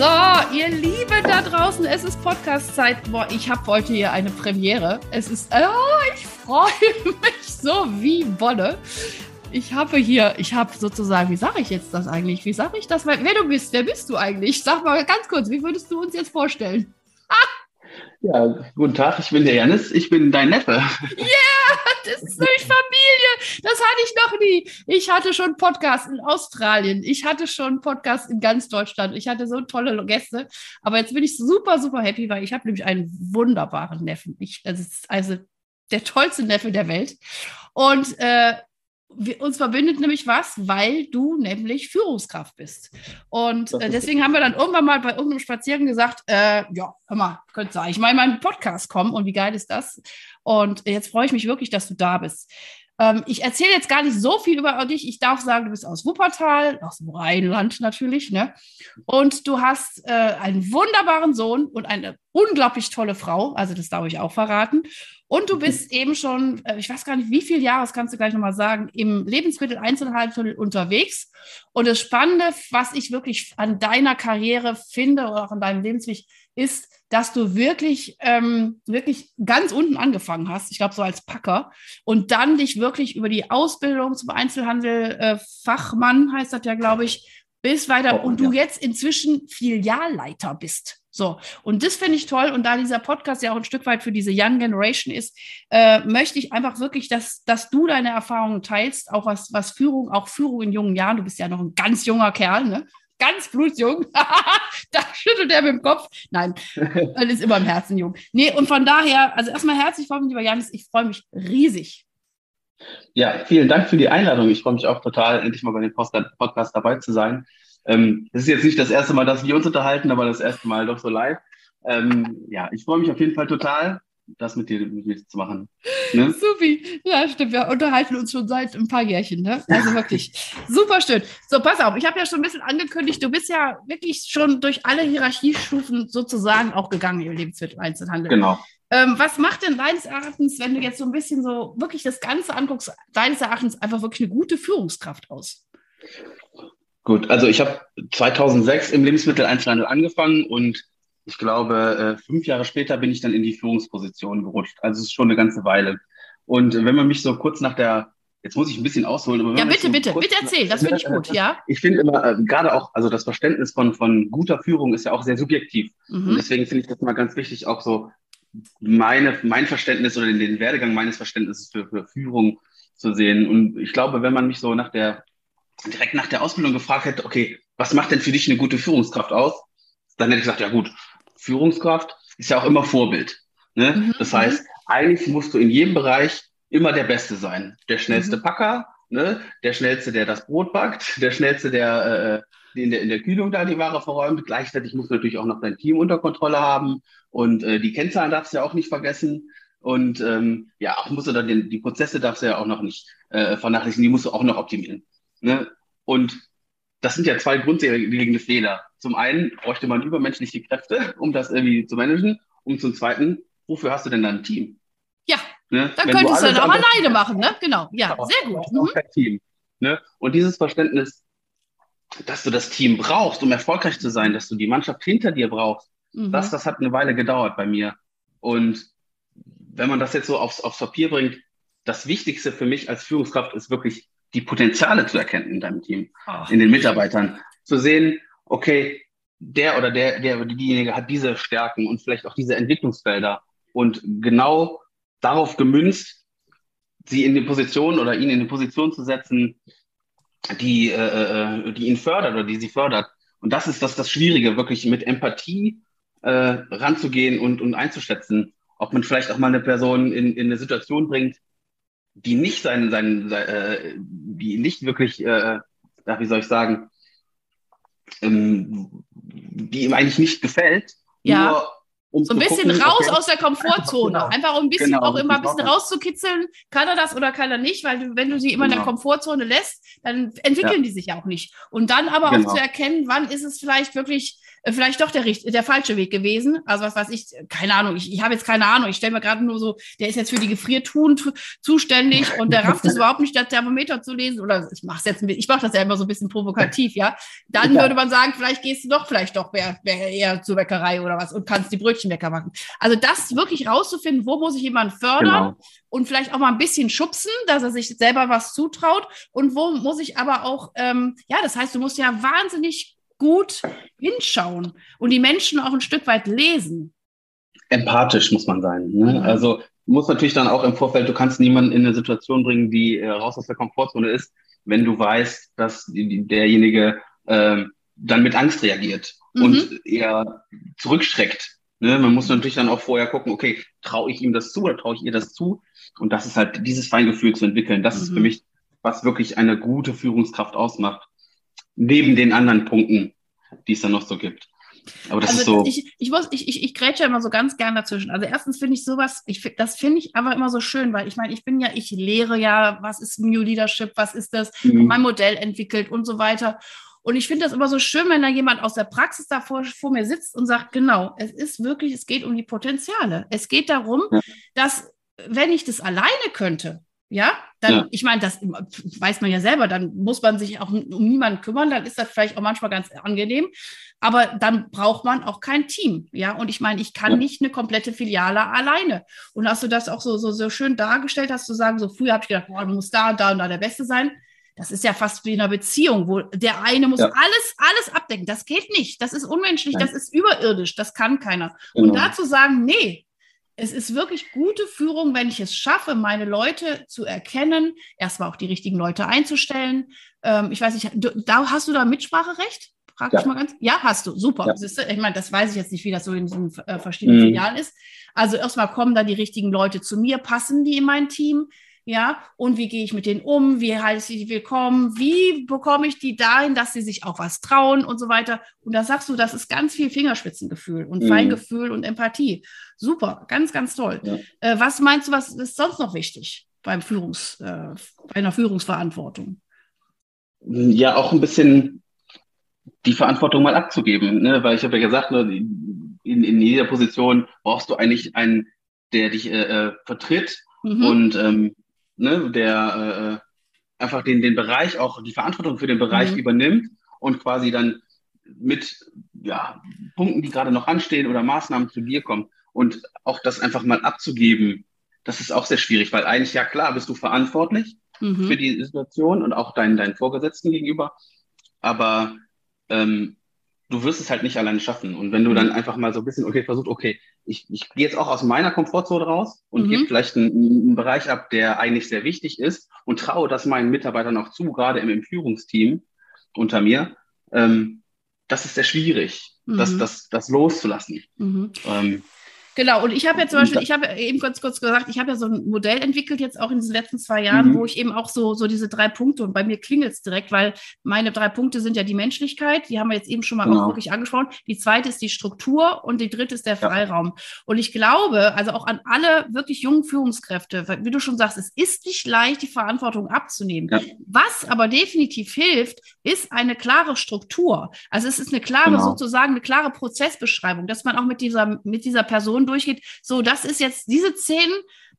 So, ihr Lieben da draußen, es ist Podcast-Zeit. Boah, ich habe heute hier eine Premiere. Es ist, oh, ich freue mich so wie Wolle. Ich habe hier, ich habe sozusagen, wie sage ich jetzt das eigentlich? Wie sage ich das? Wer du bist, wer bist du eigentlich? Sag mal ganz kurz, wie würdest du uns jetzt vorstellen? Ja, guten Tag, ich bin der Janis, ich bin dein Neffe. Ja, yeah, das ist nämlich. Das hatte ich noch nie. Ich hatte schon Podcasts in Australien. Ich hatte schon Podcasts in ganz Deutschland. Ich hatte so tolle Gäste. Aber jetzt bin ich super, super happy, weil ich habe nämlich einen wunderbaren Neffen. Ich, das ist also der tollste Neffe der Welt. Und äh, wir, uns verbindet nämlich was, weil du nämlich Führungskraft bist. Und äh, deswegen haben wir dann irgendwann mal bei irgendeinem Spaziergang gesagt, äh, ja, hör mal, könntest du eigentlich mal in meinen Podcast kommen und wie geil ist das? Und jetzt freue ich mich wirklich, dass du da bist. Ähm, ich erzähle jetzt gar nicht so viel über dich. Ich darf sagen, du bist aus Wuppertal, aus dem Rheinland natürlich, ne? Und du hast äh, einen wunderbaren Sohn und eine unglaublich tolle Frau. Also das darf ich auch verraten. Und du bist eben schon, äh, ich weiß gar nicht, wie viele Jahre, das kannst du gleich nochmal sagen, im Lebensmitteleinzelhandel unterwegs. Und das Spannende, was ich wirklich an deiner Karriere finde oder auch an deinem Lebensweg, ist, dass du wirklich, ähm, wirklich ganz unten angefangen hast, ich glaube so als Packer, und dann dich wirklich über die Ausbildung zum Einzelhandel äh, Fachmann, heißt das ja, glaube ich, bis weiter oh, und du ja. jetzt inzwischen Filialleiter bist. So, und das finde ich toll. Und da dieser Podcast ja auch ein Stück weit für diese Young Generation ist, äh, möchte ich einfach wirklich, dass, dass du deine Erfahrungen teilst, auch was, was Führung, auch Führung in jungen Jahren. Du bist ja noch ein ganz junger Kerl, ne? Ganz blutjung. da schüttelt er mit dem Kopf. Nein, das ist immer im Herzen jung. Nee, und von daher, also erstmal herzlich willkommen, lieber Janis. Ich freue mich riesig. Ja, vielen Dank für die Einladung. Ich freue mich auch total, endlich mal bei dem Podcast dabei zu sein. Ähm, das ist jetzt nicht das erste Mal, dass wir uns unterhalten, aber das erste Mal doch so live. Ähm, ja, ich freue mich auf jeden Fall total das mit dir, mit dir zu machen. Ne? Supi. Ja, stimmt. Wir unterhalten uns schon seit ein paar Jährchen. Ne? Also wirklich super schön. So, pass auf. Ich habe ja schon ein bisschen angekündigt, du bist ja wirklich schon durch alle Hierarchiestufen sozusagen auch gegangen im Lebensmitteleinzelhandel. Genau. Ähm, was macht denn deines Erachtens, wenn du jetzt so ein bisschen so wirklich das Ganze anguckst, deines Erachtens einfach wirklich eine gute Führungskraft aus? Gut, also ich habe 2006 im Lebensmitteleinzelhandel angefangen und ich glaube, äh, fünf Jahre später bin ich dann in die Führungsposition gerutscht. Also es ist schon eine ganze Weile. Und wenn man mich so kurz nach der, jetzt muss ich ein bisschen ausholen. ja, bitte, so bitte, bitte erzähl, das finde ich gut, ja. Ich finde immer, äh, gerade auch, also das Verständnis von, von guter Führung ist ja auch sehr subjektiv. Mhm. Und deswegen finde ich das mal ganz wichtig, auch so meine, mein Verständnis oder den, den Werdegang meines Verständnisses für, für Führung zu sehen. Und ich glaube, wenn man mich so nach der, direkt nach der Ausbildung gefragt hätte, okay, was macht denn für dich eine gute Führungskraft aus? Dann hätte ich gesagt, ja gut, Führungskraft ist ja auch immer Vorbild. Ne? Mhm. Das heißt, eigentlich musst du in jedem Bereich immer der Beste sein. Der schnellste mhm. Packer, ne? der schnellste, der das Brot backt, der schnellste, der äh, in, der in der Kühlung da die Ware verräumt. Gleichzeitig musst du natürlich auch noch dein Team unter Kontrolle haben und äh, die Kennzahlen darfst du ja auch nicht vergessen. Und ähm, ja, auch musst du dann den, die Prozesse darfst du ja auch noch nicht äh, vernachlässigen, die musst du auch noch optimieren. Ne? Und das sind ja zwei grundlegende Fehler. Zum einen bräuchte man übermenschliche Kräfte, um das irgendwie zu managen. Und zum zweiten, wofür hast du denn dann ein Team? Ja, ne? dann Wenn könntest du dann auch alleine machen, ne? Genau, ja, genau. sehr gut. Mhm. Team. Ne? Und dieses Verständnis, dass du das Team brauchst, um erfolgreich zu sein, dass du die Mannschaft hinter dir brauchst, mhm. das, das hat eine Weile gedauert bei mir. Und wenn man das jetzt so aufs, aufs Papier bringt, das Wichtigste für mich als Führungskraft ist wirklich die Potenziale zu erkennen in deinem Team, Ach. in den Mitarbeitern, zu sehen, okay, der oder der, der oder diejenige hat diese Stärken und vielleicht auch diese Entwicklungsfelder und genau darauf gemünzt, sie in die Position oder ihn in die Position zu setzen, die, äh, äh, die ihn fördert oder die sie fördert. Und das ist das, das Schwierige, wirklich mit Empathie äh, ranzugehen und, und einzuschätzen, ob man vielleicht auch mal eine Person in, in eine Situation bringt, die nicht sein, sein, sein äh, die nicht wirklich, äh, wie soll ich sagen, ähm, die ihm eigentlich nicht gefällt. Ja. Nur um so ein bisschen gucken, raus okay. aus der Komfortzone. Genau. Einfach um ein bisschen genau, auch immer ein bisschen rauszukitzeln. Kann er das oder kann er nicht? Weil du, wenn du sie immer genau. in der genau. Komfortzone lässt, dann entwickeln ja. die sich ja auch nicht. Und dann aber auch genau. zu erkennen, wann ist es vielleicht wirklich äh, vielleicht doch der, der falsche Weg gewesen. Also was weiß ich, keine Ahnung, ich, ich habe jetzt keine Ahnung. Ich stelle mir gerade nur so, der ist jetzt für die Gefriertruhen zuständig und der rafft es überhaupt nicht, das Thermometer zu lesen. Oder ich mache jetzt, ich mache das ja immer so ein bisschen provokativ, ja. Dann ja. würde man sagen, vielleicht gehst du doch vielleicht doch mehr, mehr eher zur Bäckerei oder was und kannst die Brötchenbäcker machen. Also das wirklich rauszufinden, wo muss ich jemanden fördern genau. und vielleicht auch mal ein bisschen schubsen, dass er sich selber was zutraut und wo muss ich aber auch, ähm, ja, das heißt, du musst ja wahnsinnig gut hinschauen und die Menschen auch ein Stück weit lesen. Empathisch muss man sein. Ne? Mhm. Also muss natürlich dann auch im Vorfeld, du kannst niemanden in eine Situation bringen, die äh, raus aus der Komfortzone ist, wenn du weißt, dass die, derjenige äh, dann mit Angst reagiert mhm. und eher zurückschreckt. Ne? Man muss natürlich dann auch vorher gucken, okay, traue ich ihm das zu oder traue ich ihr das zu? Und das ist halt dieses Feingefühl zu entwickeln. Das mhm. ist für mhm. mich, was wirklich eine gute Führungskraft ausmacht neben den anderen Punkten, die es dann noch so gibt. Aber das also ist so. Ich, ich, muss, ich, ich, ich grätsche immer so ganz gern dazwischen. Also erstens finde ich sowas, ich, das finde ich aber immer so schön, weil ich meine, ich bin ja, ich lehre ja, was ist New Leadership, was ist das, mhm. mein Modell entwickelt und so weiter. Und ich finde das immer so schön, wenn da jemand aus der Praxis da vor, vor, mir sitzt und sagt, genau, es ist wirklich, es geht um die Potenziale. Es geht darum, ja. dass wenn ich das alleine könnte, ja, dann, ja. ich meine, das weiß man ja selber, dann muss man sich auch um niemanden kümmern, dann ist das vielleicht auch manchmal ganz angenehm, aber dann braucht man auch kein Team, ja, und ich meine, ich kann ja. nicht eine komplette Filiale alleine. Und hast du das auch so, so, so schön dargestellt, hast du sagen, so früher habe ich gedacht, boah, du musst da und da und da der Beste sein. Das ist ja fast wie in einer Beziehung, wo der eine muss ja. alles, alles abdecken. Das geht nicht. Das ist unmenschlich, Nein. das ist überirdisch, das kann keiner. Genau. Und da zu sagen, nee, es ist wirklich gute Führung, wenn ich es schaffe, meine Leute zu erkennen, erstmal auch die richtigen Leute einzustellen. Ähm, ich weiß nicht, du, da hast du da Mitspracherecht? Frag ja. ich mal ganz. Ja, hast du. Super. Ja. Ich meine, das weiß ich jetzt nicht, wie das so in diesen äh, verschiedenen mhm. Filialen ist. Also erstmal kommen da die richtigen Leute zu mir, passen die in mein Team ja, und wie gehe ich mit denen um, wie heiße ich die willkommen, wie bekomme ich die dahin, dass sie sich auch was trauen und so weiter. Und da sagst du, das ist ganz viel Fingerspitzengefühl und mhm. Feingefühl und Empathie. Super, ganz, ganz toll. Ja. Äh, was meinst du, was ist sonst noch wichtig beim Führungs, äh, bei einer Führungsverantwortung? Ja, auch ein bisschen die Verantwortung mal abzugeben, ne? weil ich habe ja gesagt, ne, in, in jeder Position brauchst du eigentlich einen, der dich äh, äh vertritt mhm. und ähm, ne, der äh, einfach den, den Bereich auch, die Verantwortung für den Bereich mhm. übernimmt und quasi dann mit ja, Punkten, die gerade noch anstehen oder Maßnahmen zu dir kommt und auch das einfach mal abzugeben, das ist auch sehr schwierig, weil eigentlich, ja klar, bist du verantwortlich mhm. für die Situation und auch deinen, deinen Vorgesetzten gegenüber, aber ähm, du wirst es halt nicht alleine schaffen. Und wenn du dann mhm. einfach mal so ein bisschen, okay, versucht, okay, ich, ich gehe jetzt auch aus meiner Komfortzone raus und mhm. gebe vielleicht einen, einen, Bereich ab, der eigentlich sehr wichtig ist und traue das meinen Mitarbeitern auch zu, gerade im, Führungsteam unter mir, ähm, das ist sehr schwierig, mhm. das, das, das loszulassen. Mhm. Ähm, Genau, und ich habe ja zum Beispiel, ich habe eben kurz, kurz gesagt, ich habe ja so ein Modell entwickelt jetzt auch in diesen letzten zwei Jahren, mhm. wo ich eben auch so, so diese drei Punkte und bei mir klingelt es direkt, weil meine drei Punkte sind ja die Menschlichkeit, die haben wir jetzt eben schon mal genau. auch wirklich angesprochen. Die zweite ist die Struktur und die dritte ist der Freiraum. Ja. Und ich glaube, also auch an alle wirklich jungen Führungskräfte, wie du schon sagst, es ist nicht leicht, die Verantwortung abzunehmen. Ja. Was aber definitiv hilft, ist eine klare Struktur. Also es ist eine klare, genau. sozusagen eine klare Prozessbeschreibung, dass man auch mit dieser, mit dieser Person Diskussion durchgeht, so, das ist jetzt diese zehn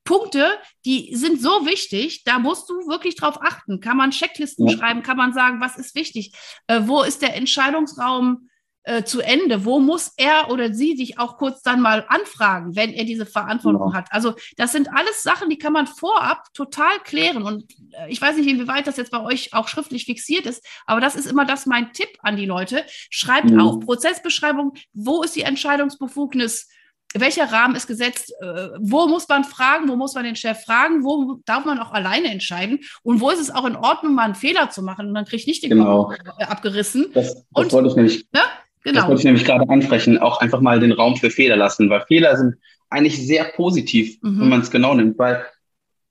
Punkte, die sind so wichtig, da musst du wirklich drauf achten. Kann man Checklisten ja. schreiben, kann man sagen, was ist wichtig, äh, wo ist der Entscheidungsraum äh, zu Ende, wo muss er oder sie sich auch kurz dann mal anfragen, wenn er diese Verantwortung ja. hat. Also das sind alles Sachen, die kann man vorab total klären. Und äh, ich weiß nicht, inwieweit das jetzt bei euch auch schriftlich fixiert ist, aber das ist immer das mein Tipp an die Leute. Schreibt ja. auf Prozessbeschreibung, wo ist die Entscheidungsbefugnis welcher Rahmen ist gesetzt, äh, wo muss man fragen, wo muss man den Chef fragen, wo darf man auch alleine entscheiden und wo ist es auch in Ordnung, mal einen Fehler zu machen und dann kriege ich nicht den genau. Kopf äh, abgerissen. Das, das und, wollte ich nämlich, ne? genau. das wollte ich nämlich gerade ansprechen, auch einfach mal den Raum für Fehler lassen, weil Fehler sind eigentlich sehr positiv, mhm. wenn man es genau nimmt, weil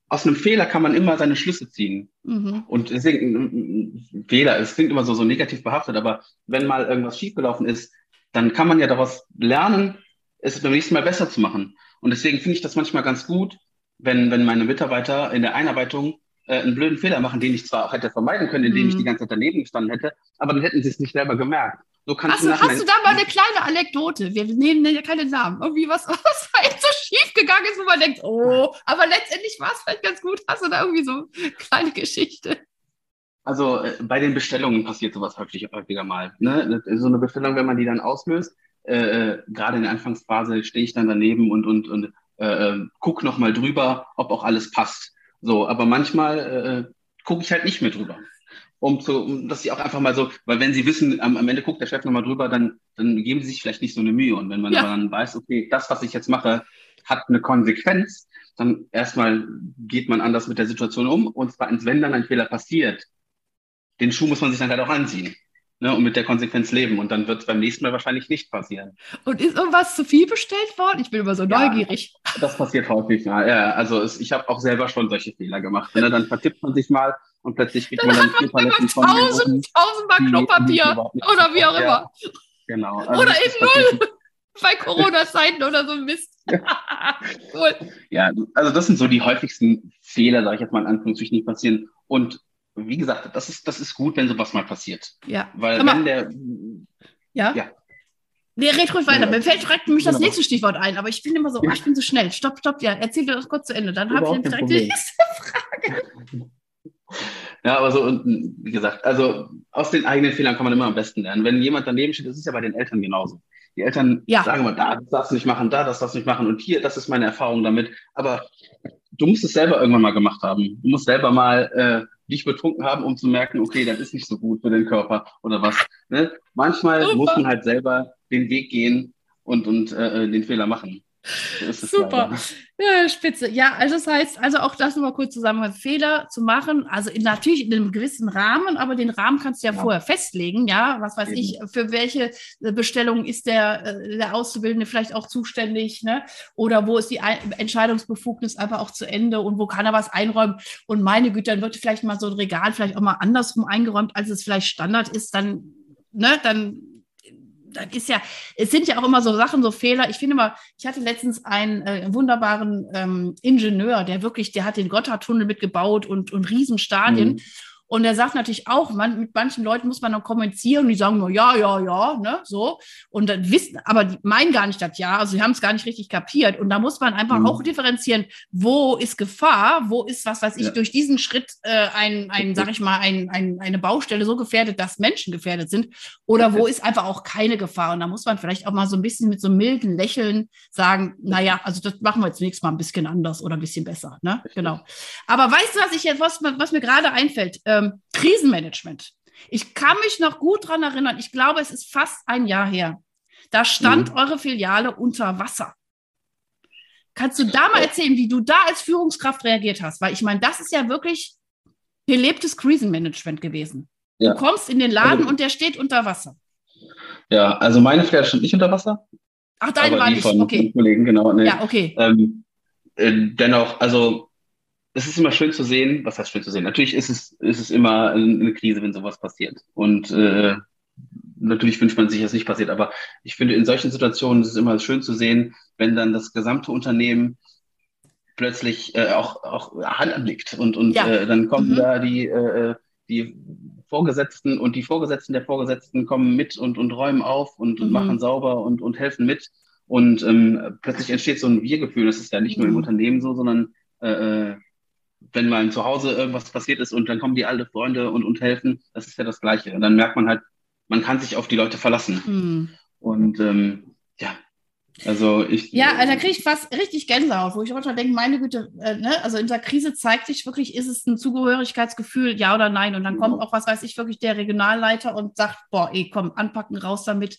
aus einem Fehler kann man immer seine Schlüsse ziehen. Mhm. Und deswegen, Fehler, es klingt immer so, so negativ behaftet, aber wenn mal irgendwas schiefgelaufen ist, dann kann man ja daraus lernen, es beim nächsten Mal besser zu machen. Und deswegen finde ich das manchmal ganz gut, wenn, wenn meine Mitarbeiter in der Einarbeitung äh, einen blöden Fehler machen, den ich zwar auch hätte vermeiden können, indem mhm. ich die ganze Zeit daneben gestanden hätte, aber dann hätten sie es nicht selber gemerkt. So kannst hast, du, hast du da mal eine kleine Anekdote? Wir nehmen ja keine Namen. Irgendwie was, was jetzt so schief gegangen ist, wo man denkt, oh, aber letztendlich war es vielleicht ganz gut. Hast du da irgendwie so eine kleine Geschichte? Also äh, bei den Bestellungen passiert sowas häufig, häufiger mal. Ne? So eine Bestellung, wenn man die dann auslöst, äh, äh gerade in der Anfangsphase stehe ich dann daneben und, und, und äh, äh gucke nochmal drüber, ob auch alles passt. So, aber manchmal äh, gucke ich halt nicht mehr drüber um zu, um, dass sie auch einfach mal so, weil wenn sie wissen, am, am Ende guckt der Chef nochmal drüber, dann, dann geben sie sich vielleicht nicht so eine Mühe. Und wenn man ja. dann weiß, okay, das, was ich jetzt mache, hat eine Konsequenz, dann erstmal geht man anders mit der Situation um. Und zweitens, wenn dann ein Fehler passiert, den Schuh muss man sich dann halt auch anziehen. Ne, und mit der Konsequenz leben. Und dann wird es beim nächsten Mal wahrscheinlich nicht passieren. Und ist irgendwas zu viel bestellt worden? Ich bin immer so ja, neugierig. Das passiert häufig mal. Ja, also es, ich habe auch selber schon solche Fehler gemacht. Ne? Dann vertippt man sich mal und plötzlich kriegt dann man dann vier Paletten von tausend, tausendmal Klopapier oder wie auch immer. Ja, genau. Also oder eben null bei Corona-Zeiten oder so Mist. cool. Ja, also das sind so die häufigsten Fehler, sage ich jetzt mal in Anführungszeichen, die passieren. Und wie gesagt, das ist, das ist gut, wenn sowas mal passiert. Ja. Weil wenn der. Ja. ja. Nee, red ruhig weiter. Mir fällt direkt nämlich das genau. nächste Stichwort ein, aber ich bin immer so, ja. ich bin so schnell. Stopp, stopp, ja. Erzähl dir das kurz zu Ende. Dann habe ich direkt die nächste Frage. Ja, aber so, und wie gesagt, also aus den eigenen Fehlern kann man immer am besten lernen. Wenn jemand daneben steht, das ist ja bei den Eltern genauso. Die Eltern ja. sagen immer, da, das darfst du nicht machen, da, das darfst du nicht machen und hier, das ist meine Erfahrung damit. Aber du musst es selber irgendwann mal gemacht haben. Du musst selber mal äh, dich betrunken haben, um zu merken, okay, das ist nicht so gut für den Körper oder was. Ne? Manchmal muss man halt selber den Weg gehen und, und äh, den Fehler machen. Super. Ja, spitze. Ja, also das heißt, also auch das nochmal kurz zusammen, Fehler zu machen, also in, natürlich in einem gewissen Rahmen, aber den Rahmen kannst du ja, ja. vorher festlegen, ja, was weiß Eben. ich, für welche äh, Bestellung ist der, äh, der Auszubildende vielleicht auch zuständig, ne? Oder wo ist die Entscheidungsbefugnis einfach auch zu Ende und wo kann er was einräumen? Und meine Güte, dann wird vielleicht mal so ein Regal vielleicht auch mal andersrum eingeräumt, als es vielleicht Standard ist, dann, ne, dann das ist ja, es sind ja auch immer so Sachen, so Fehler. Ich finde mal, ich hatte letztens einen äh, wunderbaren ähm, Ingenieur, der wirklich, der hat den Gotthardtunnel mitgebaut und, und Riesenstadien. Mhm. Und er sagt natürlich auch, man, mit manchen Leuten muss man noch kommunizieren die sagen nur ja, ja, ja, ne, so. Und dann wissen, aber die meinen gar nicht das Ja, also sie haben es gar nicht richtig kapiert. Und da muss man einfach mhm. auch differenzieren, wo ist Gefahr, wo ist, was weiß ich, ja. durch diesen Schritt äh, ein, ein, sag ich mal, ein, ein, eine Baustelle so gefährdet, dass Menschen gefährdet sind. Oder wo ist einfach auch keine Gefahr. Und da muss man vielleicht auch mal so ein bisschen mit so einem milden Lächeln sagen, naja, also das machen wir jetzt nächstes Mal ein bisschen anders oder ein bisschen besser. Ne? Genau. Aber weißt du, was ich jetzt, was, was mir gerade einfällt? Äh, ähm, Krisenmanagement. Ich kann mich noch gut daran erinnern, ich glaube, es ist fast ein Jahr her. Da stand mhm. eure Filiale unter Wasser. Kannst du da mal erzählen, wie du da als Führungskraft reagiert hast? Weil ich meine, das ist ja wirklich gelebtes Krisenmanagement gewesen. Ja. Du kommst in den Laden also, und der steht unter Wasser. Ja, also meine Filiale stand nicht unter Wasser. Ach, deine war nicht, okay. Kollegen, genau. Nee. Ja, okay. Ähm, äh, dennoch, also es ist immer schön zu sehen, was heißt schön zu sehen? Natürlich ist es, ist es immer eine Krise, wenn sowas passiert. Und äh, natürlich wünscht man sich, dass es nicht passiert, aber ich finde, in solchen Situationen ist es immer schön zu sehen, wenn dann das gesamte Unternehmen plötzlich äh, auch, auch Hand anlegt und, und ja. äh, dann kommen mhm. da die, äh, die Vorgesetzten und die Vorgesetzten der Vorgesetzten kommen mit und, und räumen auf und, mhm. machen sauber und, und helfen mit. Und ähm, plötzlich entsteht so ein Wir-Gefühl. Das ist ja nicht nur im mhm. Unternehmen so, sondern äh, äh wenn mal zu Hause irgendwas passiert ist und dann kommen die alte Freunde und, und helfen, das ist ja das Gleiche. Und dann merkt man halt, man kann sich auf die Leute verlassen. Mhm. Und ähm, ja, also ich. Ja, da kriege ich fast richtig Gänsehaut, wo ich manchmal denke, meine Güte, äh, ne? also in der Krise zeigt sich wirklich, ist es ein Zugehörigkeitsgefühl, ja oder nein? Und dann kommt auch, was weiß ich, wirklich der Regionalleiter und sagt, boah, ey, komm, anpacken, raus damit.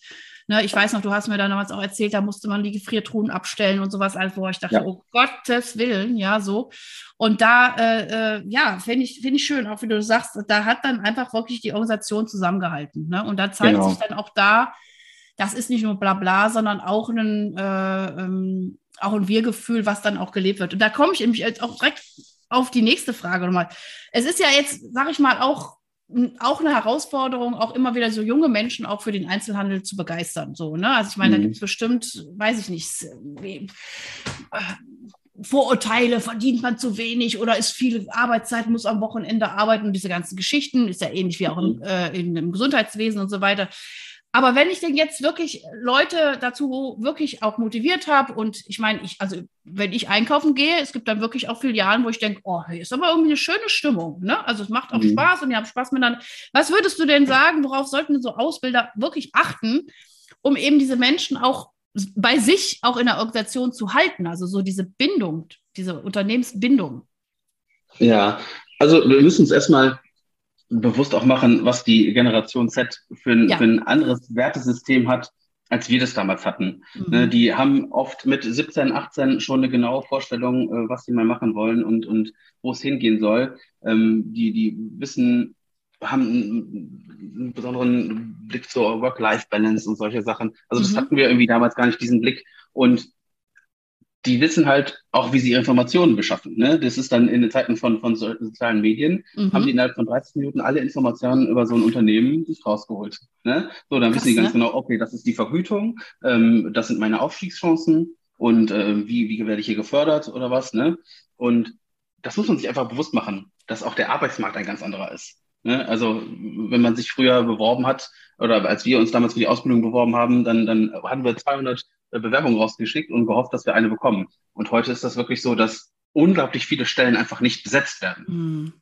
Ne, ich weiß noch, du hast mir damals auch erzählt, da musste man die Gefriertruhen abstellen und sowas, also wo ich dachte, ja. oh Gottes Willen, ja, so. Und da, äh, äh, ja, finde ich, finde ich schön, auch wie du sagst, da hat dann einfach wirklich die Organisation zusammengehalten. Ne? Und da zeigt genau. sich dann auch da, das ist nicht nur Blabla, sondern auch ein, äh, ähm, auch ein Wir-Gefühl, was dann auch gelebt wird. Und da komme ich nämlich auch direkt auf die nächste Frage nochmal. Es ist ja jetzt, sage ich mal, auch auch eine Herausforderung, auch immer wieder so junge Menschen auch für den Einzelhandel zu begeistern. So, ne? Also ich meine, mhm. da gibt es bestimmt, weiß ich nicht, äh, Vorurteile, verdient man zu wenig oder ist viel Arbeitszeit, muss am Wochenende arbeiten und diese ganzen Geschichten, ist ja ähnlich wie auch im, mhm. äh, im Gesundheitswesen und so weiter. Aber wenn ich denn jetzt wirklich Leute dazu wirklich auch motiviert habe und ich meine, ich, also wenn ich einkaufen gehe, es gibt dann wirklich auch Filialen, wo ich denke, oh, hier ist aber irgendwie eine schöne Stimmung. Ne? Also es macht auch mhm. Spaß und ihr habt Spaß miteinander. Was würdest du denn sagen, worauf sollten so Ausbilder wirklich achten, um eben diese Menschen auch bei sich auch in der Organisation zu halten? Also so diese Bindung, diese Unternehmensbindung. Ja, also wir müssen uns erstmal bewusst auch machen, was die Generation Z für ein, ja. für ein anderes Wertesystem hat, als wir das damals hatten. Mhm. Ne, die haben oft mit 17, 18 schon eine genaue Vorstellung, äh, was sie mal machen wollen und, und wo es hingehen soll. Ähm, die, die wissen, haben einen besonderen Blick zur Work-Life-Balance und solche Sachen. Also das mhm. hatten wir irgendwie damals gar nicht, diesen Blick. Und die wissen halt auch, wie sie ihre Informationen beschaffen. Ne? Das ist dann in den Zeiten von, von sozialen Medien, mhm. haben die innerhalb von 30 Minuten alle Informationen über so ein Unternehmen sich rausgeholt. Ne? So, dann Krass, wissen die ganz ne? genau, okay, das ist die Vergütung, ähm, das sind meine Aufstiegschancen und äh, wie, wie werde ich hier gefördert oder was. Ne? Und das muss man sich einfach bewusst machen, dass auch der Arbeitsmarkt ein ganz anderer ist. Ne? Also wenn man sich früher beworben hat oder als wir uns damals für die Ausbildung beworben haben, dann, dann hatten wir 200 äh, Bewerbung rausgeschickt und gehofft, dass wir eine bekommen. Und heute ist das wirklich so, dass unglaublich viele Stellen einfach nicht besetzt werden. Mhm.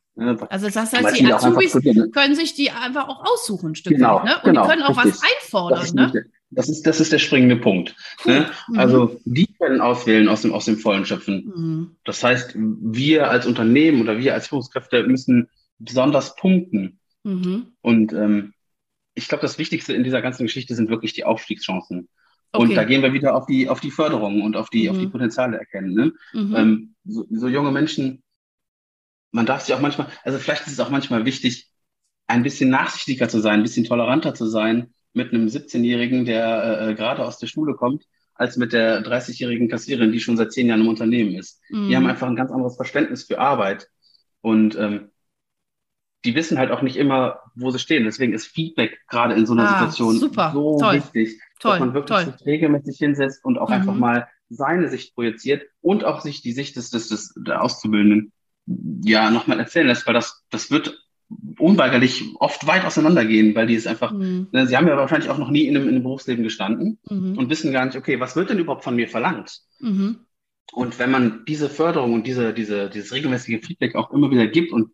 Also das heißt, die Azubis ne? können sich die einfach auch aussuchen, ein Stück genau, weit, ne? Und genau, die können auch richtig. was einfordern. Das ist, ne? das, ist, das ist der springende Punkt. Ne? Mhm. Also die können auswählen aus dem, aus dem Vollen schöpfen. Mhm. Das heißt, wir als Unternehmen oder wir als Führungskräfte müssen besonders punkten. Mhm. Und ähm, ich glaube, das Wichtigste in dieser ganzen Geschichte sind wirklich die Aufstiegschancen. Okay. Und da gehen wir wieder auf die, auf die Förderung und auf die, mhm. auf die mhm. Potenziale erkennen. Ne? Mhm. Ähm, so, so junge Menschen, man darf sich auch manchmal, also vielleicht ist es auch manchmal wichtig, ein bisschen nachsichtiger zu sein, ein bisschen toleranter zu sein mit einem 17-Jährigen, der äh, äh, gerade aus der Schule kommt, als mit der 30-jährigen Kassiererin, die schon seit zehn Jahren im Unternehmen ist. Mhm. Die haben einfach ein ganz anderes Verständnis für Arbeit. Und ähm, die wissen halt auch nicht immer, wo sie stehen. Deswegen ist Feedback gerade in so einer ah, Situation super, so toll, wichtig, toll, dass man wirklich toll. sich regelmäßig hinsetzt und auch mhm. einfach mal seine Sicht projiziert und auch sich die Sicht des, des, des der Auszubildenden ja nochmal erzählen lässt, weil das, das wird unweigerlich oft weit auseinandergehen, weil die es einfach, mhm. ne, sie haben ja wahrscheinlich auch noch nie in einem, in einem Berufsleben gestanden mhm. und wissen gar nicht, okay, was wird denn überhaupt von mir verlangt? Mhm. Und wenn man diese Förderung und diese, diese, dieses regelmäßige Feedback auch immer wieder gibt und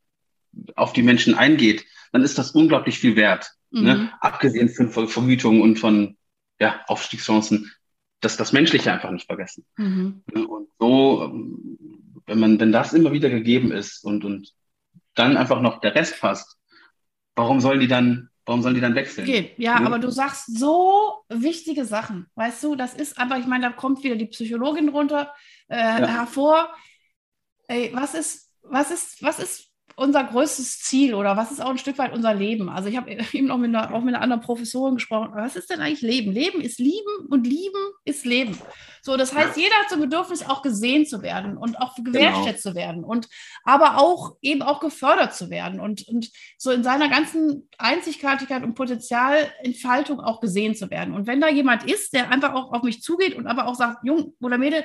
auf die Menschen eingeht, dann ist das unglaublich viel wert. Ne? Mhm. Ne? Abgesehen von Vergütung und von ja, Aufstiegschancen, dass das Menschliche einfach nicht vergessen. Mhm. Ne? Und so, wenn man, wenn das immer wieder gegeben ist und, und dann einfach noch der Rest passt, warum sollen die dann, warum sollen die dann wechseln? Okay. Ja, mhm. aber du sagst so wichtige Sachen. Weißt du, das ist aber, ich meine, da kommt wieder die Psychologin runter äh, ja. hervor. Ey, was ist, was ist, was ist unser größtes Ziel oder was ist auch ein Stück weit unser Leben? Also ich habe eben auch mit, einer, auch mit einer anderen Professorin gesprochen. Was ist denn eigentlich Leben? Leben ist Lieben und Lieben ist Leben. So, das heißt, jeder hat so ein Bedürfnis, auch gesehen zu werden und auch gewertschätzt genau. zu werden und aber auch eben auch gefördert zu werden und, und so in seiner ganzen Einzigartigkeit und Potenzialentfaltung auch gesehen zu werden. Und wenn da jemand ist, der einfach auch auf mich zugeht und aber auch sagt, Jung oder Mädel,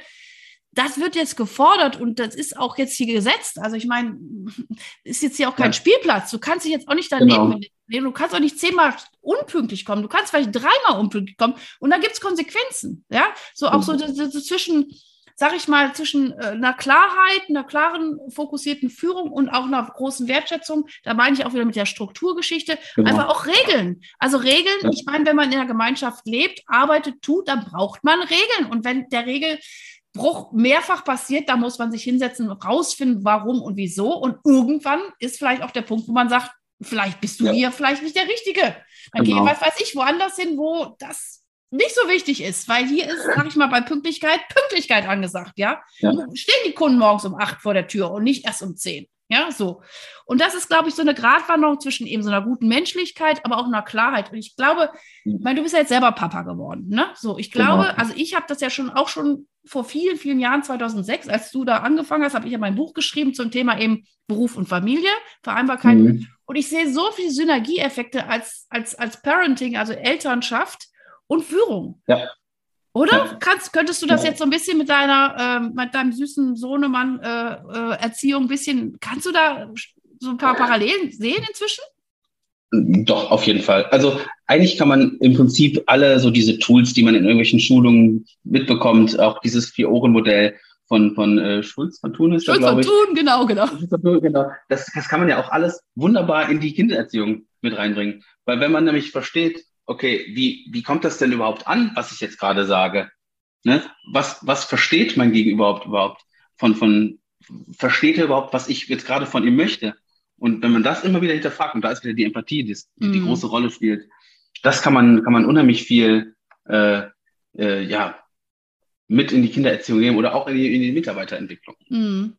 das wird jetzt gefordert und das ist auch jetzt hier gesetzt. Also ich meine, ist jetzt hier auch kein ja. Spielplatz. Du kannst dich jetzt auch nicht daneben genau. nehmen. Du kannst auch nicht zehnmal unpünktlich kommen. Du kannst vielleicht dreimal unpünktlich kommen und dann gibt es Konsequenzen. Ja, so auch mhm. so, so, so, zwischen, sag ich mal, zwischen äh, einer Klarheit, einer klaren, fokussierten Führung und auch einer großen Wertschätzung. Da meine ich auch wieder mit der Strukturgeschichte. Genau. Einfach auch Regeln. Also Regeln, ja. ich meine, wenn man in einer Gemeinschaft lebt, arbeitet, tut, dann braucht man Regeln. Und wenn der Regel Bruch mehrfach passiert, da muss man sich hinsetzen und rausfinden, warum und wieso. Und irgendwann ist vielleicht auch der Punkt, wo man sagt, vielleicht bist du ja. hier vielleicht nicht der Richtige. Dann genau. gehe, was weiß ich, woanders hin, wo das nicht so wichtig ist, weil hier ist, sag ich mal, bei Pünktlichkeit, Pünktlichkeit angesagt, ja? ja. Stehen die Kunden morgens um acht vor der Tür und nicht erst um zehn. Ja, so. Und das ist, glaube ich, so eine Gratwanderung zwischen eben so einer guten Menschlichkeit, aber auch einer Klarheit. Und ich glaube, ich meine, du bist ja jetzt selber Papa geworden, ne? So, ich glaube, genau. also ich habe das ja schon auch schon vor vielen, vielen Jahren, 2006, als du da angefangen hast, habe ich ja mein Buch geschrieben zum Thema eben Beruf und Familie, Vereinbarkeit. Mhm. Und ich sehe so viele Synergieeffekte als, als, als Parenting, also Elternschaft und Führung. Ja. Oder? Ja. Kannst, könntest du das jetzt so ein bisschen mit deiner, äh, mit deinem süßen Sohnemann äh, äh, Erziehung ein bisschen, kannst du da so ein paar Parallelen sehen inzwischen? Doch, auf jeden Fall. Also eigentlich kann man im Prinzip alle so diese Tools, die man in irgendwelchen Schulungen mitbekommt, auch dieses Vier-Ohren-Modell von, von äh, Schulz von Thun ist Schulz von Thun, genau, genau. genau. Das, das kann man ja auch alles wunderbar in die Kindererziehung mit reinbringen. Weil wenn man nämlich versteht, okay, wie, wie kommt das denn überhaupt an, was ich jetzt gerade sage? Ne? Was, was versteht mein Gegenüber überhaupt von, von, versteht er überhaupt, was ich jetzt gerade von ihm möchte? Und wenn man das immer wieder hinterfragt, und da ist wieder die Empathie, die, die, mhm. die große Rolle spielt, das kann man, kann man unheimlich viel, äh, äh, ja, mit in die Kindererziehung nehmen oder auch in die, in die Mitarbeiterentwicklung. Mhm.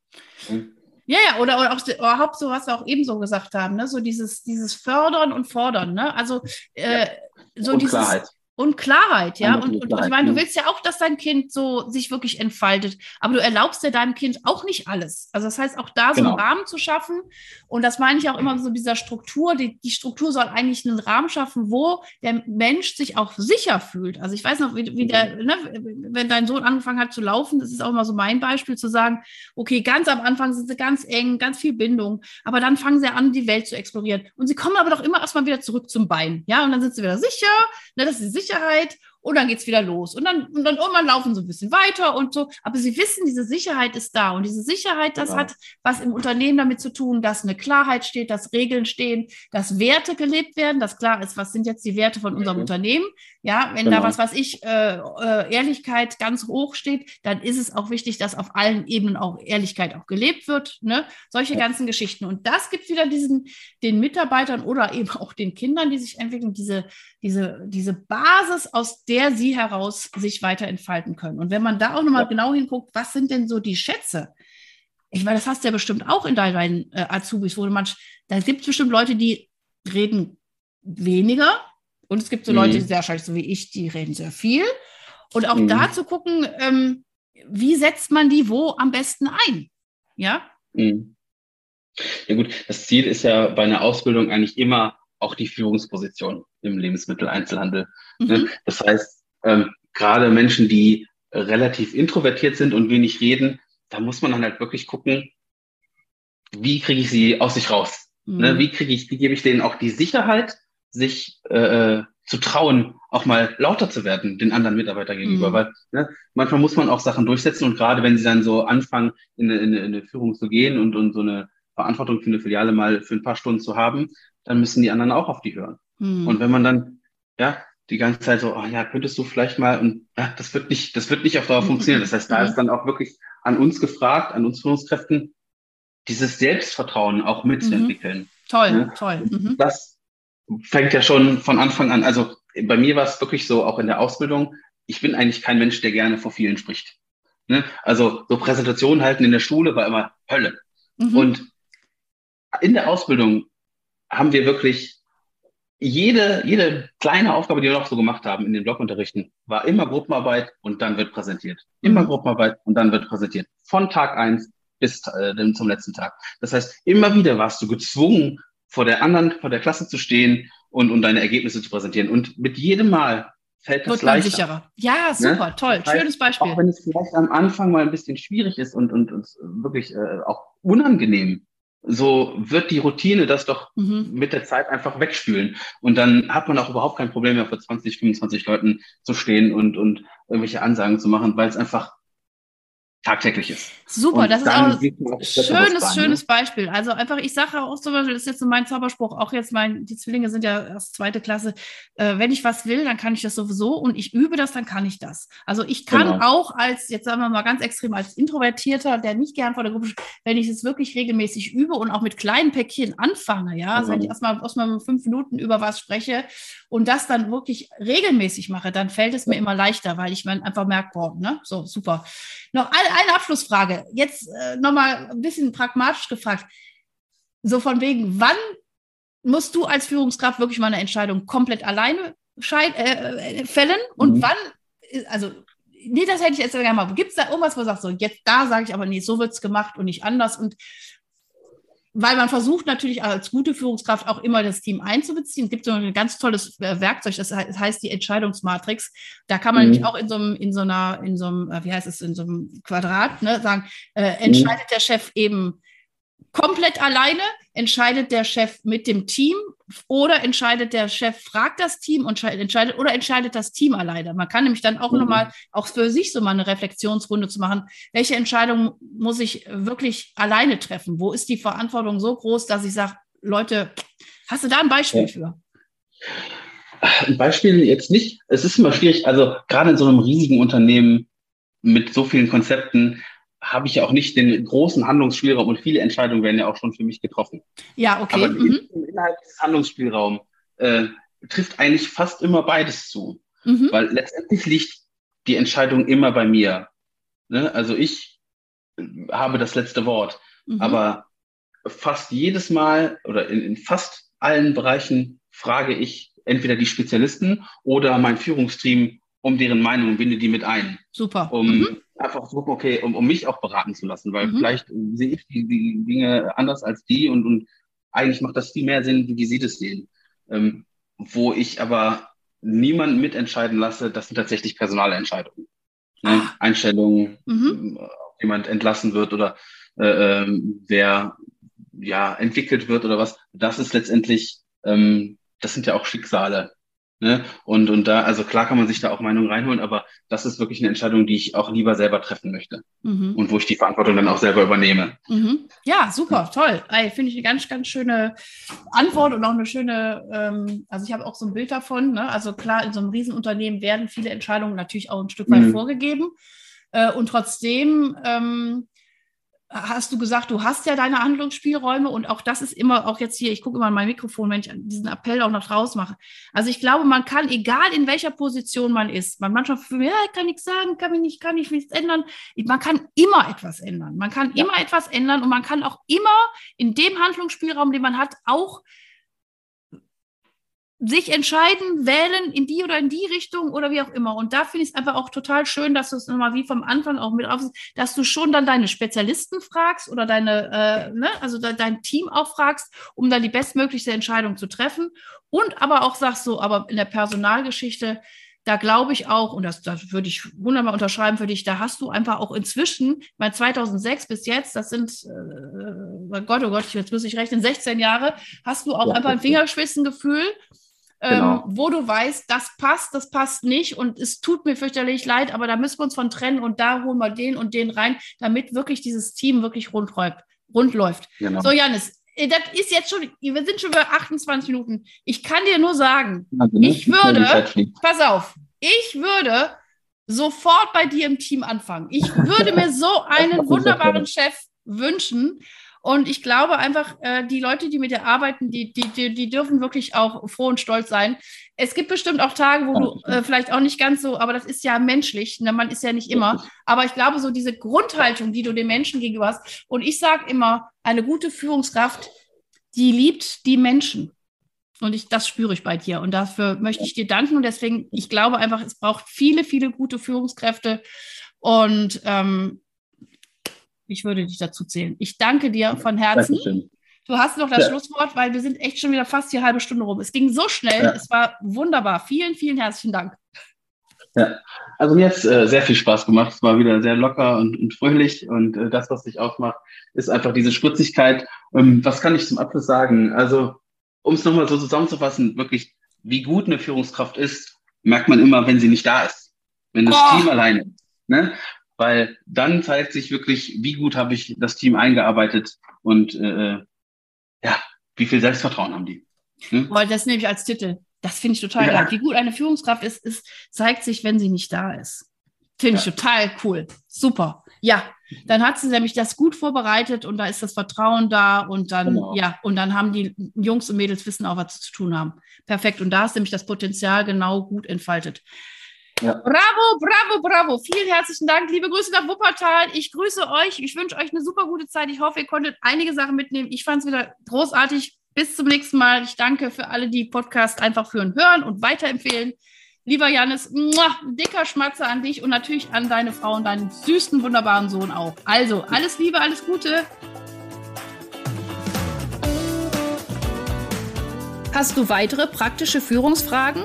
Mhm. Ja, ja, oder, oder auch überhaupt so, was wir auch eben so gesagt haben, ne? so dieses, dieses Fördern und Fordern. Ne? Also äh, ja. So und dieses, Klarheit. Und Klarheit, ja. Und, und, und, ich meine, du willst ja auch, dass dein Kind so sich wirklich entfaltet, aber du erlaubst ja deinem Kind auch nicht alles. Also das heißt, auch da so genau. einen Rahmen zu schaffen. Und das meine ich auch immer so dieser Struktur. Die, die Struktur soll eigentlich einen Rahmen schaffen, wo der Mensch sich auch sicher fühlt. Also ich weiß noch, wie, wie der, ne, wenn dein Sohn angefangen hat zu laufen, das ist auch immer so mein Beispiel, zu sagen, okay, ganz am Anfang sind sie ganz eng, ganz viel Bindung, aber dann fangen sie an, die Welt zu explorieren. Und sie kommen aber doch immer erstmal wieder zurück zum Bein. Ja, und dann sind sie wieder sicher, ne, das ist Sicherheit und dann geht es wieder los. Und dann, und dann irgendwann laufen sie ein bisschen weiter und so. Aber sie wissen, diese Sicherheit ist da. Und diese Sicherheit, das genau. hat was im Unternehmen damit zu tun, dass eine Klarheit steht, dass Regeln stehen, dass Werte gelebt werden, dass klar ist, was sind jetzt die Werte von unserem mhm. Unternehmen. Ja, wenn genau. da was, was ich, äh, äh, Ehrlichkeit ganz hoch steht, dann ist es auch wichtig, dass auf allen Ebenen auch Ehrlichkeit auch gelebt wird. Ne? Solche ja. ganzen Geschichten. Und das gibt wieder diesen, den Mitarbeitern oder eben auch den Kindern, die sich entwickeln, diese, diese, diese Basis, aus der sie heraus sich weiter entfalten können. Und wenn man da auch nochmal ja. genau hinguckt, was sind denn so die Schätze? Ich meine, das hast du ja bestimmt auch in deinen äh, Azubis, wo man, da gibt es bestimmt Leute, die reden weniger und es gibt so mhm. Leute, sehr wahrscheinlich so wie ich, die reden sehr viel. Und auch mhm. da zu gucken, ähm, wie setzt man die wo am besten ein? Ja? Mhm. Ja gut, das Ziel ist ja bei einer Ausbildung eigentlich immer auch die Führungsposition im Lebensmitteleinzelhandel. Ne? Mhm. Das heißt, ähm, gerade Menschen, die relativ introvertiert sind und wenig reden, da muss man dann halt wirklich gucken, wie kriege ich sie aus sich raus? Ne? Mhm. Wie kriege ich, wie gebe ich denen auch die Sicherheit, sich äh, äh, zu trauen, auch mal lauter zu werden den anderen Mitarbeiter gegenüber. Mhm. Weil ne, manchmal muss man auch Sachen durchsetzen und gerade wenn sie dann so anfangen, in eine, in eine Führung zu gehen und, und so eine Verantwortung für eine Filiale mal für ein paar Stunden zu haben, dann müssen die anderen auch auf die hören. Mhm. Und wenn man dann, ja, die ganze Zeit so, oh ja, könntest du vielleicht mal und ja, das wird nicht, das wird nicht auf Dauer funktionieren. Das heißt, da ist dann auch wirklich an uns gefragt, an uns Führungskräften, dieses Selbstvertrauen auch mitzuentwickeln. Mhm. Toll, ja? toll. Mhm. Das, fängt ja schon von Anfang an. Also bei mir war es wirklich so, auch in der Ausbildung, ich bin eigentlich kein Mensch, der gerne vor vielen spricht. Ne? Also so Präsentationen halten in der Schule war immer Hölle. Mhm. Und in der Ausbildung haben wir wirklich jede, jede kleine Aufgabe, die wir noch so gemacht haben in den Blockunterrichten, war immer Gruppenarbeit und dann wird präsentiert. Immer mhm. Gruppenarbeit und dann wird präsentiert. Von Tag eins bis äh, zum letzten Tag. Das heißt, immer wieder warst du gezwungen, vor der anderen, vor der Klasse zu stehen und, und deine Ergebnisse zu präsentieren. Und mit jedem Mal fällt das Wird leichter. sicherer. Ja, ne? super, ne? toll, das heißt, schönes Beispiel. Auch wenn es vielleicht am Anfang mal ein bisschen schwierig ist und, und, und wirklich äh, auch unangenehm, so wird die Routine das doch mhm. mit der Zeit einfach wegspülen. Und dann hat man auch überhaupt kein Problem mehr, vor 20, 25 Leuten zu stehen und, und irgendwelche Ansagen zu machen, weil es einfach tagtäglich ist. Super, das ist auch ein schönes, schönes Beispiel. Also einfach, ich sage auch zum Beispiel, das ist jetzt so mein Zauberspruch, auch jetzt mein, die Zwillinge sind ja erst zweite Klasse, äh, wenn ich was will, dann kann ich das sowieso und ich übe das, dann kann ich das. Also ich kann genau. auch als, jetzt sagen wir mal ganz extrem, als Introvertierter, der nicht gern vor der Gruppe, wenn ich es wirklich regelmäßig übe und auch mit kleinen Päckchen anfange, ja, also wenn ich erstmal erstmal fünf Minuten über was spreche und das dann wirklich regelmäßig mache, dann fällt es mir immer leichter, weil ich mir einfach merke, boah, ne, so super. Noch eine, Abschlussfrage. Jetzt äh, nochmal ein bisschen pragmatisch gefragt. so von wegen, wann musst du als Führungskraft wirklich mal eine Entscheidung komplett alleine äh, äh, fällen und mhm. wann, also nee, das hätte ich jetzt gerne mal. Gibt es da irgendwas, wo du sagst, so jetzt da sage ich aber, nee, so wird es gemacht und nicht anders und weil man versucht natürlich als gute Führungskraft auch immer das Team einzubeziehen. Es gibt so ein ganz tolles äh, Werkzeug, das heißt die Entscheidungsmatrix. Da kann man mhm. nämlich auch in so einem, in so einer, in so einem, wie heißt es, in so einem Quadrat ne, sagen, äh, entscheidet mhm. der Chef eben komplett alleine? Entscheidet der Chef mit dem Team oder entscheidet der Chef, fragt das Team und entscheidet oder entscheidet das Team alleine? Man kann nämlich dann auch mhm. nochmal, auch für sich so mal eine Reflexionsrunde zu machen. Welche Entscheidung muss ich wirklich alleine treffen? Wo ist die Verantwortung so groß, dass ich sage, Leute, hast du da ein Beispiel ja. für? Ein Beispiel jetzt nicht. Es ist immer schwierig, also gerade in so einem riesigen Unternehmen mit so vielen Konzepten, habe ich ja auch nicht den großen Handlungsspielraum und viele Entscheidungen werden ja auch schon für mich getroffen. Ja, okay. Aber mhm. innerhalb des Handlungsspielraums äh, trifft eigentlich fast immer beides zu. Mhm. Weil letztendlich liegt die Entscheidung immer bei mir. Ne? Also ich äh, habe das letzte Wort. Mhm. Aber fast jedes Mal oder in, in fast allen Bereichen frage ich entweder die Spezialisten oder mein Führungsteam um deren Meinung und binde die mit ein. Super. Um mhm einfach gucken, okay, um, um mich auch beraten zu lassen, weil mhm. vielleicht sehe ich die, die Dinge anders als die und, und eigentlich macht das viel mehr Sinn, wie sie das sehen. Ähm, wo ich aber niemanden mitentscheiden lasse, das sind tatsächlich Personalentscheidungen. Ne? Einstellungen, mhm. ob jemand entlassen wird oder äh, ähm, wer ja entwickelt wird oder was. Das ist letztendlich, ähm, das sind ja auch Schicksale. Ne? Und, und da, also klar kann man sich da auch Meinungen reinholen, aber das ist wirklich eine Entscheidung, die ich auch lieber selber treffen möchte. Mhm. Und wo ich die Verantwortung dann auch selber übernehme. Mhm. Ja, super, toll. Finde ich eine ganz, ganz schöne Antwort und auch eine schöne, ähm, also ich habe auch so ein Bild davon. Ne? Also klar, in so einem Riesenunternehmen werden viele Entscheidungen natürlich auch ein Stück weit mhm. vorgegeben. Äh, und trotzdem ähm, hast du gesagt, du hast ja deine Handlungsspielräume und auch das ist immer, auch jetzt hier, ich gucke immer in mein Mikrofon, wenn ich diesen Appell auch noch draus mache. Also ich glaube, man kann, egal in welcher Position man ist, man manchmal für mich, ja, ich kann nichts sagen, kann mich nicht, kann ich nichts ändern. Man kann immer etwas ändern. Man kann immer etwas ändern und man kann auch immer in dem Handlungsspielraum, den man hat, auch sich entscheiden, wählen in die oder in die Richtung oder wie auch immer. Und da finde ich es einfach auch total schön, dass du es nochmal wie vom Anfang auch mit auf, dass du schon dann deine Spezialisten fragst oder deine, äh, ne, also de dein Team auch fragst, um dann die bestmöglichste Entscheidung zu treffen. Und aber auch sagst so, aber in der Personalgeschichte, da glaube ich auch, und das, das würde ich wunderbar unterschreiben für dich, da hast du einfach auch inzwischen, mein 2006 bis jetzt, das sind, äh, oh Gott, oh Gott, jetzt muss ich rechnen, 16 Jahre, hast du auch ja, einfach ein Fingerspitzengefühl Genau. Ähm, wo du weißt, das passt, das passt nicht und es tut mir fürchterlich leid, aber da müssen wir uns von trennen und da holen wir den und den rein, damit wirklich dieses Team wirklich rund, rund läuft. Genau. So, Janis, äh, das ist jetzt schon, wir sind schon bei 28 Minuten. Ich kann dir nur sagen, also ich würde, pass auf, ich würde sofort bei dir im Team anfangen. Ich würde mir so einen wunderbaren Chef wünschen. Und ich glaube einfach, äh, die Leute, die mit dir arbeiten, die, die, die, die dürfen wirklich auch froh und stolz sein. Es gibt bestimmt auch Tage, wo du äh, vielleicht auch nicht ganz so, aber das ist ja menschlich. Ne? Man ist ja nicht immer. Aber ich glaube, so diese Grundhaltung, die du den Menschen gegenüber hast. Und ich sage immer, eine gute Führungskraft, die liebt die Menschen. Und ich, das spüre ich bei dir. Und dafür möchte ich dir danken. Und deswegen, ich glaube einfach, es braucht viele, viele gute Führungskräfte. Und ähm, ich würde dich dazu zählen. Ich danke dir von Herzen. Dankeschön. Du hast noch das ja. Schlusswort, weil wir sind echt schon wieder fast die halbe Stunde rum. Es ging so schnell, ja. es war wunderbar. Vielen, vielen herzlichen Dank. Ja, also mir hat es äh, sehr viel Spaß gemacht. Es war wieder sehr locker und, und fröhlich und äh, das, was dich ausmacht, ist einfach diese Spritzigkeit. Ähm, was kann ich zum Abschluss sagen? Also, um es nochmal so zusammenzufassen, wirklich, wie gut eine Führungskraft ist, merkt man immer, wenn sie nicht da ist. Wenn das oh. Team alleine ist. Ne? Weil dann zeigt sich wirklich, wie gut habe ich das Team eingearbeitet und äh, ja, wie viel Selbstvertrauen haben die. Hm? Boah, das nehme ich als Titel. Das finde ich total ja. geil. Wie gut eine Führungskraft ist, ist, zeigt sich, wenn sie nicht da ist. Finde ich total cool. Super. Ja, dann hat sie nämlich das gut vorbereitet und da ist das Vertrauen da und dann, genau. ja, und dann haben die Jungs und Mädels wissen auch, was sie zu tun haben. Perfekt. Und da ist nämlich das Potenzial genau gut entfaltet. Ja. Bravo, bravo, bravo. Vielen herzlichen Dank. Liebe Grüße nach Wuppertal. Ich grüße euch. Ich wünsche euch eine super gute Zeit. Ich hoffe, ihr konntet einige Sachen mitnehmen. Ich fand es wieder großartig. Bis zum nächsten Mal. Ich danke für alle, die Podcast einfach führen, hören und weiterempfehlen. Lieber Janis, muah, dicker Schmatzer an dich und natürlich an deine Frau und deinen süßen, wunderbaren Sohn auch. Also, alles Liebe, alles Gute. Hast du weitere praktische Führungsfragen?